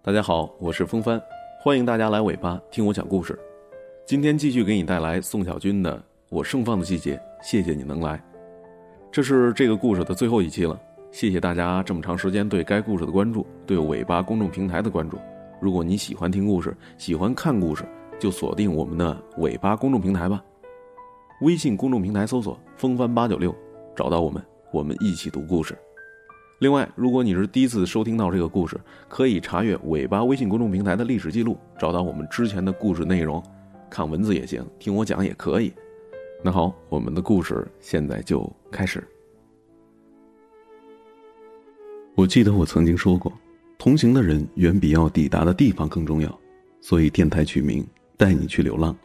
大家好，我是风帆，欢迎大家来尾巴听我讲故事。今天继续给你带来宋小军的《我盛放的季节》，谢谢你能来。这是这个故事的最后一期了，谢谢大家这么长时间对该故事的关注，对尾巴公众平台的关注。如果你喜欢听故事，喜欢看故事，就锁定我们的尾巴公众平台吧。微信公众平台搜索“风帆八九六”，找到我们，我们一起读故事。另外，如果你是第一次收听到这个故事，可以查阅尾巴微信公众平台的历史记录，找到我们之前的故事内容，看文字也行，听我讲也可以。那好，我们的故事现在就开始。我记得我曾经说过，同行的人远比要抵达的地方更重要，所以电台取名“带你去流浪”。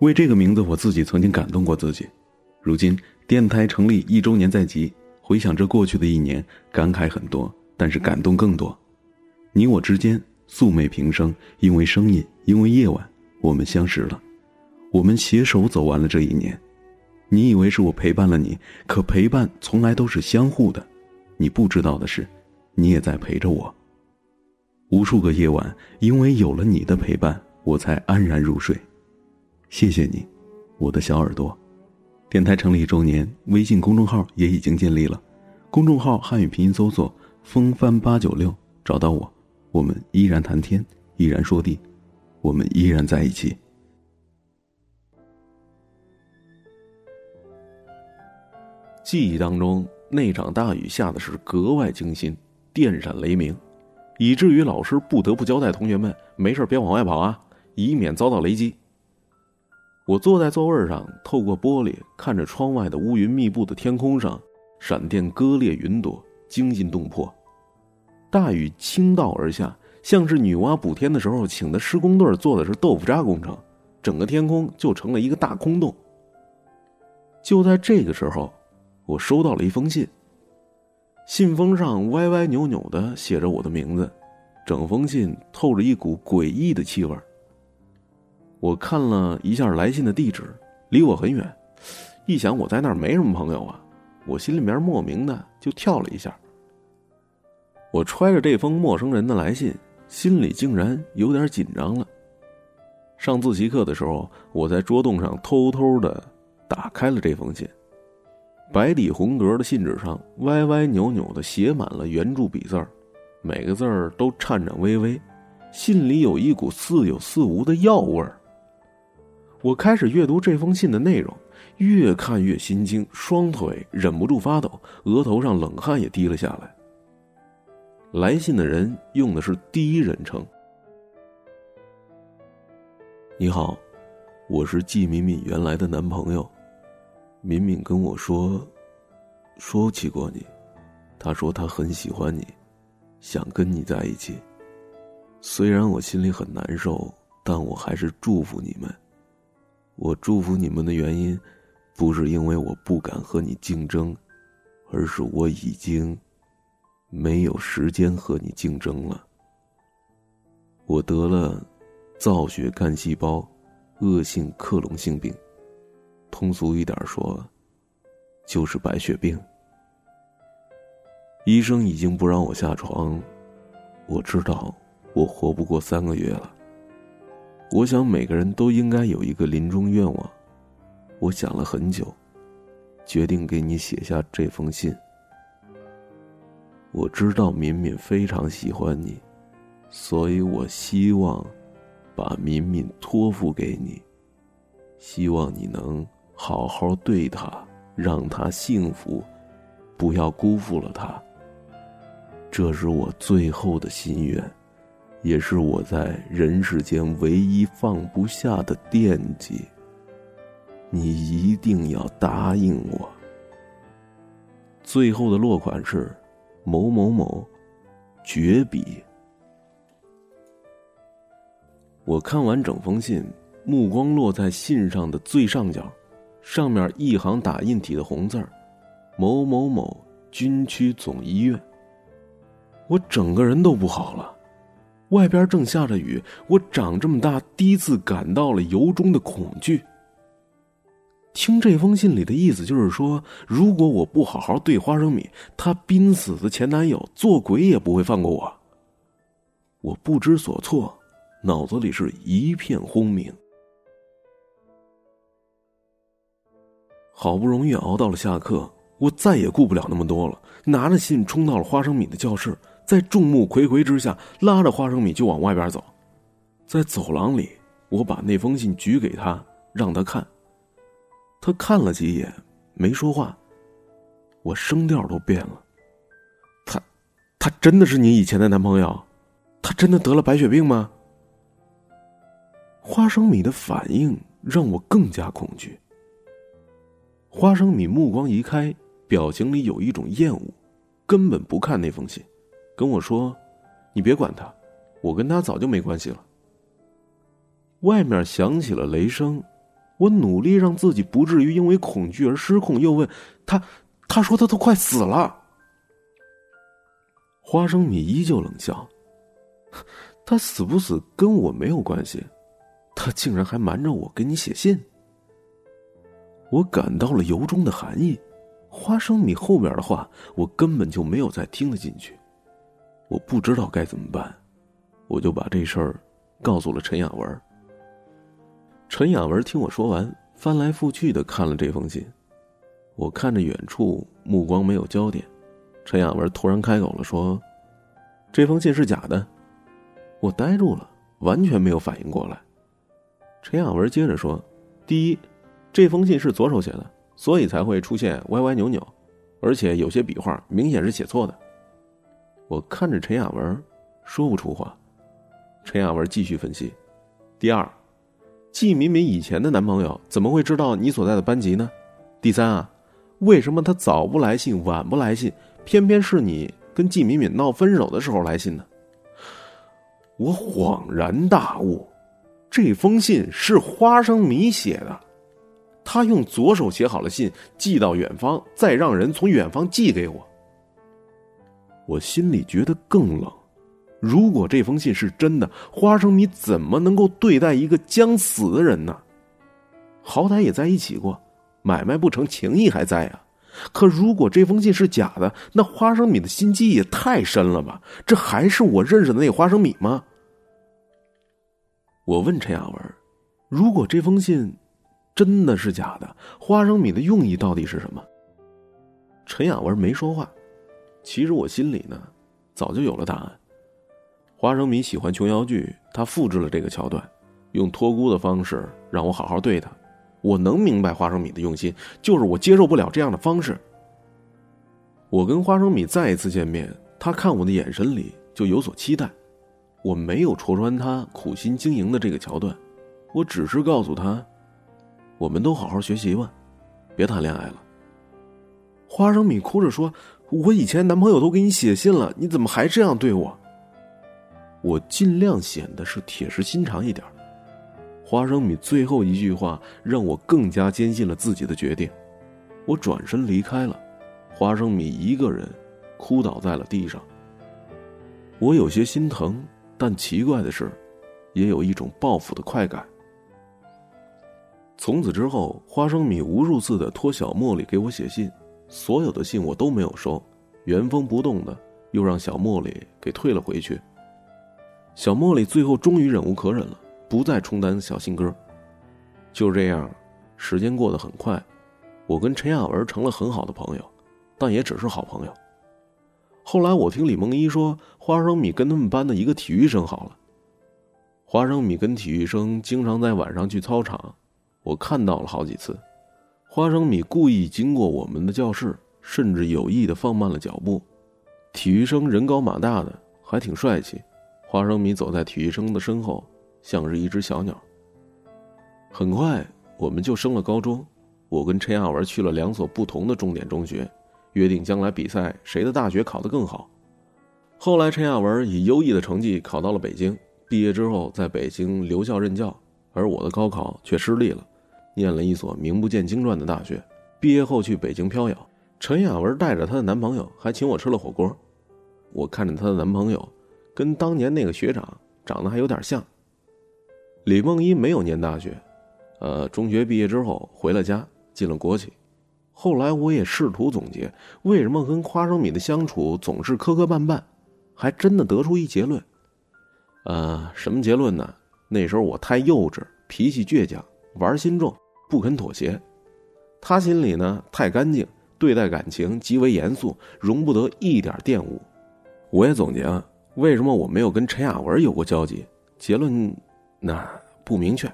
为这个名字，我自己曾经感动过自己。如今，电台成立一周年在即。回想这过去的一年，感慨很多，但是感动更多。你我之间素昧平生，因为声音，因为夜晚，我们相识了。我们携手走完了这一年。你以为是我陪伴了你，可陪伴从来都是相互的。你不知道的是，你也在陪着我。无数个夜晚，因为有了你的陪伴，我才安然入睡。谢谢你，我的小耳朵。电台成立一周年，微信公众号也已经建立了。公众号汉语拼音搜索“风帆八九六”，找到我。我们依然谈天，依然说地，我们依然在一起。记忆当中，那场大雨下的是格外惊心，电闪雷鸣，以至于老师不得不交代同学们：没事别往外跑啊，以免遭到雷击。我坐在座位上，透过玻璃看着窗外的乌云密布的天空上，闪电割裂云朵，惊心动魄。大雨倾倒而下，像是女娲补天的时候请的施工队做的是豆腐渣工程，整个天空就成了一个大空洞。就在这个时候，我收到了一封信。信封上歪歪扭扭的写着我的名字，整封信透着一股诡异的气味。我看了一下来信的地址，离我很远。一想我在那儿没什么朋友啊，我心里面莫名的就跳了一下。我揣着这封陌生人的来信，心里竟然有点紧张了。上自习课的时候，我在桌洞上偷偷的打开了这封信。白底红格的信纸上，歪歪扭扭的写满了圆珠笔字儿，每个字儿都颤颤巍巍，信里有一股似有似无的药味儿。我开始阅读这封信的内容，越看越心惊，双腿忍不住发抖，额头上冷汗也滴了下来。来信的人用的是第一人称：“你好，我是季敏敏原来的男朋友。敏敏跟我说，说起过你，他说他很喜欢你，想跟你在一起。虽然我心里很难受，但我还是祝福你们。”我祝福你们的原因，不是因为我不敢和你竞争，而是我已经没有时间和你竞争了。我得了造血干细胞恶性克隆性病，通俗一点说，就是白血病。医生已经不让我下床，我知道我活不过三个月了。我想每个人都应该有一个临终愿望。我想了很久，决定给你写下这封信。我知道敏敏非常喜欢你，所以我希望把敏敏托付给你，希望你能好好对她，让她幸福，不要辜负了她。这是我最后的心愿。也是我在人世间唯一放不下的惦记。你一定要答应我。最后的落款是某某某，绝笔。我看完整封信，目光落在信上的最上角，上面一行打印体的红字儿：某某某军区总医院。我整个人都不好了。外边正下着雨，我长这么大第一次感到了由衷的恐惧。听这封信里的意思，就是说，如果我不好好对花生米，她濒死的前男友做鬼也不会放过我。我不知所措，脑子里是一片轰鸣。好不容易熬到了下课，我再也顾不了那么多了，拿着信冲到了花生米的教室，在众目睽睽之下，拉着花生米就往外边走。在走廊里，我把那封信举给他，让他看。他看了几眼，没说话。我声调都变了。他，他真的是你以前的男朋友？他真的得了白血病吗？花生米的反应让我更加恐惧。花生米目光移开，表情里有一种厌恶，根本不看那封信，跟我说：“你别管他，我跟他早就没关系了。”外面响起了雷声，我努力让自己不至于因为恐惧而失控，又问他：“他说他都快死了。”花生米依旧冷笑：“他死不死跟我没有关系，他竟然还瞒着我给你写信。”我感到了由衷的寒意，花生米后边的话我根本就没有再听得进去，我不知道该怎么办，我就把这事儿告诉了陈雅文。陈雅文听我说完，翻来覆去的看了这封信。我看着远处，目光没有焦点。陈雅文突然开口了，说：“这封信是假的。”我呆住了，完全没有反应过来。陈雅文接着说：“第一，这封信是左手写的，所以才会出现歪歪扭扭，而且有些笔画明显是写错的。”我看着陈雅文，说不出话。陈雅文继续分析：“第二。”季敏敏以前的男朋友怎么会知道你所在的班级呢？第三啊，为什么他早不来信，晚不来信，偏偏是你跟季敏敏闹分手的时候来信呢？我恍然大悟，这封信是花生米写的，他用左手写好了信，寄到远方，再让人从远方寄给我。我心里觉得更冷。如果这封信是真的，花生米怎么能够对待一个将死的人呢？好歹也在一起过，买卖不成，情谊还在啊。可如果这封信是假的，那花生米的心机也太深了吧？这还是我认识的那个花生米吗？我问陈雅文：“如果这封信真的是假的，花生米的用意到底是什么？”陈雅文没说话。其实我心里呢，早就有了答案。花生米喜欢琼瑶剧，他复制了这个桥段，用托孤的方式让我好好对他。我能明白花生米的用心，就是我接受不了这样的方式。我跟花生米再一次见面，他看我的眼神里就有所期待。我没有戳穿他苦心经营的这个桥段，我只是告诉他，我们都好好学习吧，别谈恋爱了。花生米哭着说：“我以前男朋友都给你写信了，你怎么还这样对我？”我尽量显得是铁石心肠一点。花生米最后一句话让我更加坚信了自己的决定。我转身离开了，花生米一个人哭倒在了地上。我有些心疼，但奇怪的是，也有一种报复的快感。从此之后，花生米无数次的托小茉莉给我写信，所有的信我都没有收，原封不动的又让小茉莉给退了回去。小茉莉最后终于忍无可忍了，不再充当小信鸽。就这样，时间过得很快，我跟陈雅文成了很好的朋友，但也只是好朋友。后来我听李梦一说，花生米跟他们班的一个体育生好了。花生米跟体育生经常在晚上去操场，我看到了好几次。花生米故意经过我们的教室，甚至有意的放慢了脚步。体育生人高马大的，还挺帅气。花生米走在体育生的身后，像是一只小鸟。很快，我们就升了高中。我跟陈亚文去了两所不同的重点中学，约定将来比赛谁的大学考得更好。后来，陈亚文以优异的成绩考到了北京，毕业之后在北京留校任教。而我的高考却失利了，念了一所名不见经传的大学。毕业后去北京飘摇，陈亚文带着她的男朋友还请我吃了火锅。我看着她的男朋友。跟当年那个学长长得还有点像。李梦一没有念大学，呃，中学毕业之后回了家，进了国企。后来我也试图总结为什么跟花生米的相处总是磕磕绊绊，还真的得出一结论：呃，什么结论呢？那时候我太幼稚，脾气倔强，玩心重，不肯妥协。他心里呢太干净，对待感情极为严肃，容不得一点玷污。我也总结了为什么我没有跟陈雅文有过交集，结论那不明确，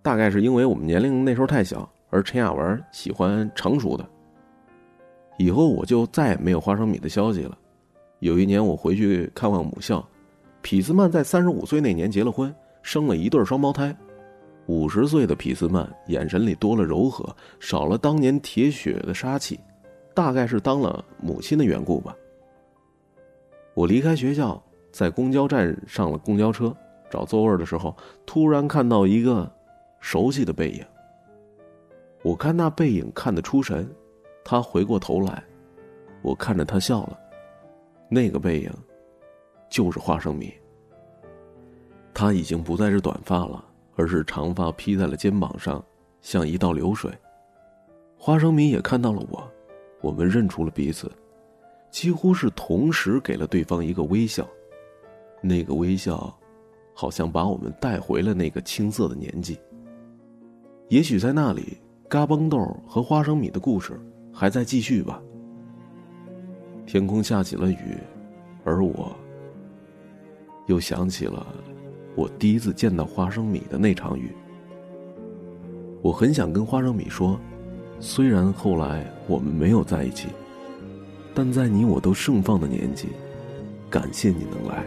大概是因为我们年龄那时候太小，而陈雅文喜欢成熟的。以后我就再也没有花生米的消息了。有一年我回去看望母校。匹兹曼在三十五岁那年结了婚，生了一对双胞胎。五十岁的匹斯曼眼神里多了柔和，少了当年铁血的杀气，大概是当了母亲的缘故吧。我离开学校，在公交站上了公交车，找座位的时候，突然看到一个熟悉的背影。我看那背影看得出神，他回过头来，我看着他笑了。那个背影。就是花生米。他已经不再是短发了，而是长发披在了肩膀上，像一道流水。花生米也看到了我，我们认出了彼此，几乎是同时给了对方一个微笑。那个微笑，好像把我们带回了那个青涩的年纪。也许在那里，嘎嘣豆和花生米的故事还在继续吧。天空下起了雨，而我。又想起了我第一次见到花生米的那场雨。我很想跟花生米说，虽然后来我们没有在一起，但在你我都盛放的年纪，感谢你能来。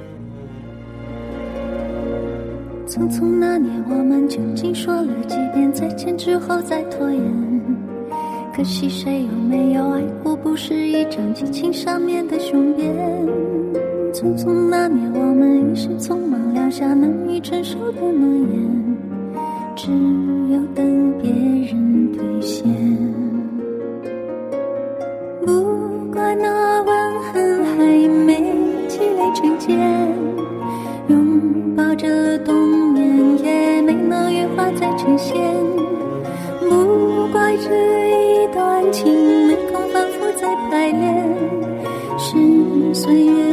匆匆那年，我们究竟说了几遍再见之后再拖延？可惜谁又没有爱过？不是一张激情上面的雄辩。匆匆那年，我们一时匆忙撂下难以承受的诺言，只有等别人兑现。不怪那吻痕还没积累成茧，拥抱着冬眠也没能羽化再成仙。不怪这一段情没空反复再排练，是岁月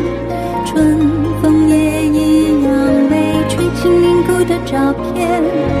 的照片。